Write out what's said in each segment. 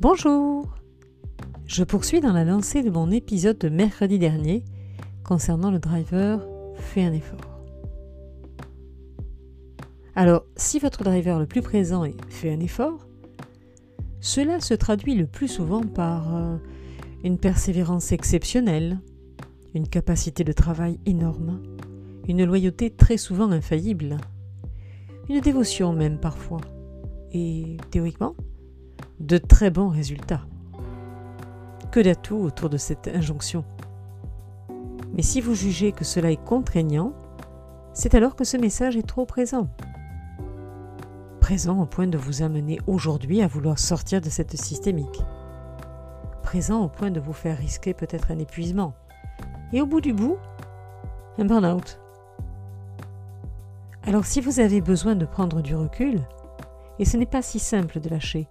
Bonjour Je poursuis dans la lancée de mon épisode de mercredi dernier concernant le driver Fais un effort. Alors, si votre driver le plus présent est Fais un effort, cela se traduit le plus souvent par euh, une persévérance exceptionnelle, une capacité de travail énorme, une loyauté très souvent infaillible, une dévotion même parfois, et théoriquement, de très bons résultats. Que d'atouts autour de cette injonction? Mais si vous jugez que cela est contraignant, c'est alors que ce message est trop présent. Présent au point de vous amener aujourd'hui à vouloir sortir de cette systémique. Présent au point de vous faire risquer peut-être un épuisement. Et au bout du bout, un burn-out. Alors si vous avez besoin de prendre du recul, et ce n'est pas si simple de lâcher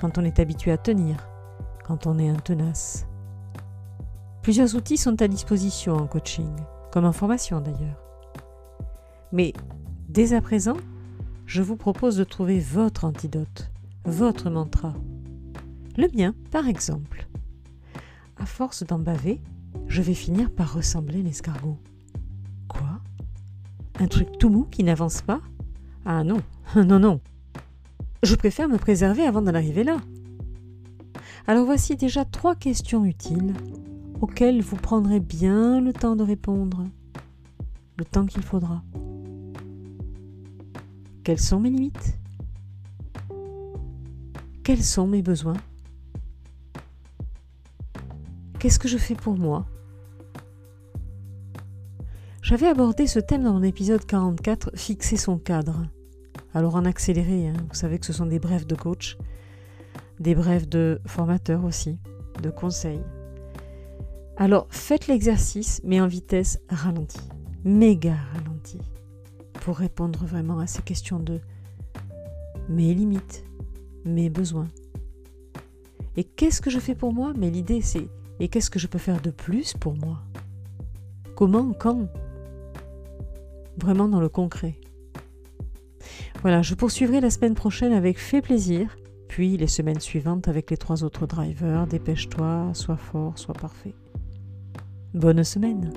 quand on est habitué à tenir, quand on est un tenace. Plusieurs outils sont à disposition en coaching, comme en formation d'ailleurs. Mais dès à présent, je vous propose de trouver votre antidote, votre mantra. Le mien, par exemple. À force d'en baver, je vais finir par ressembler à l'escargot. Quoi? Un truc tout mou qui n'avance pas? Ah non, non, non. Je préfère me préserver avant d'en arriver là. Alors voici déjà trois questions utiles auxquelles vous prendrez bien le temps de répondre, le temps qu'il faudra. Quelles sont mes limites? Quels sont mes besoins? Qu'est-ce que je fais pour moi? J'avais abordé ce thème dans mon épisode 44, Fixer son cadre. Alors en accéléré, hein, vous savez que ce sont des brefs de coach, des brefs de formateurs aussi, de conseils. Alors faites l'exercice, mais en vitesse ralentie, méga ralentie pour répondre vraiment à ces questions de mes limites, mes besoins. Et qu'est-ce que je fais pour moi? Mais l'idée c'est et qu'est-ce que je peux faire de plus pour moi? Comment Quand? Vraiment dans le concret. Voilà, je poursuivrai la semaine prochaine avec Fait plaisir, puis les semaines suivantes avec les trois autres drivers, dépêche-toi, sois fort, sois parfait. Bonne semaine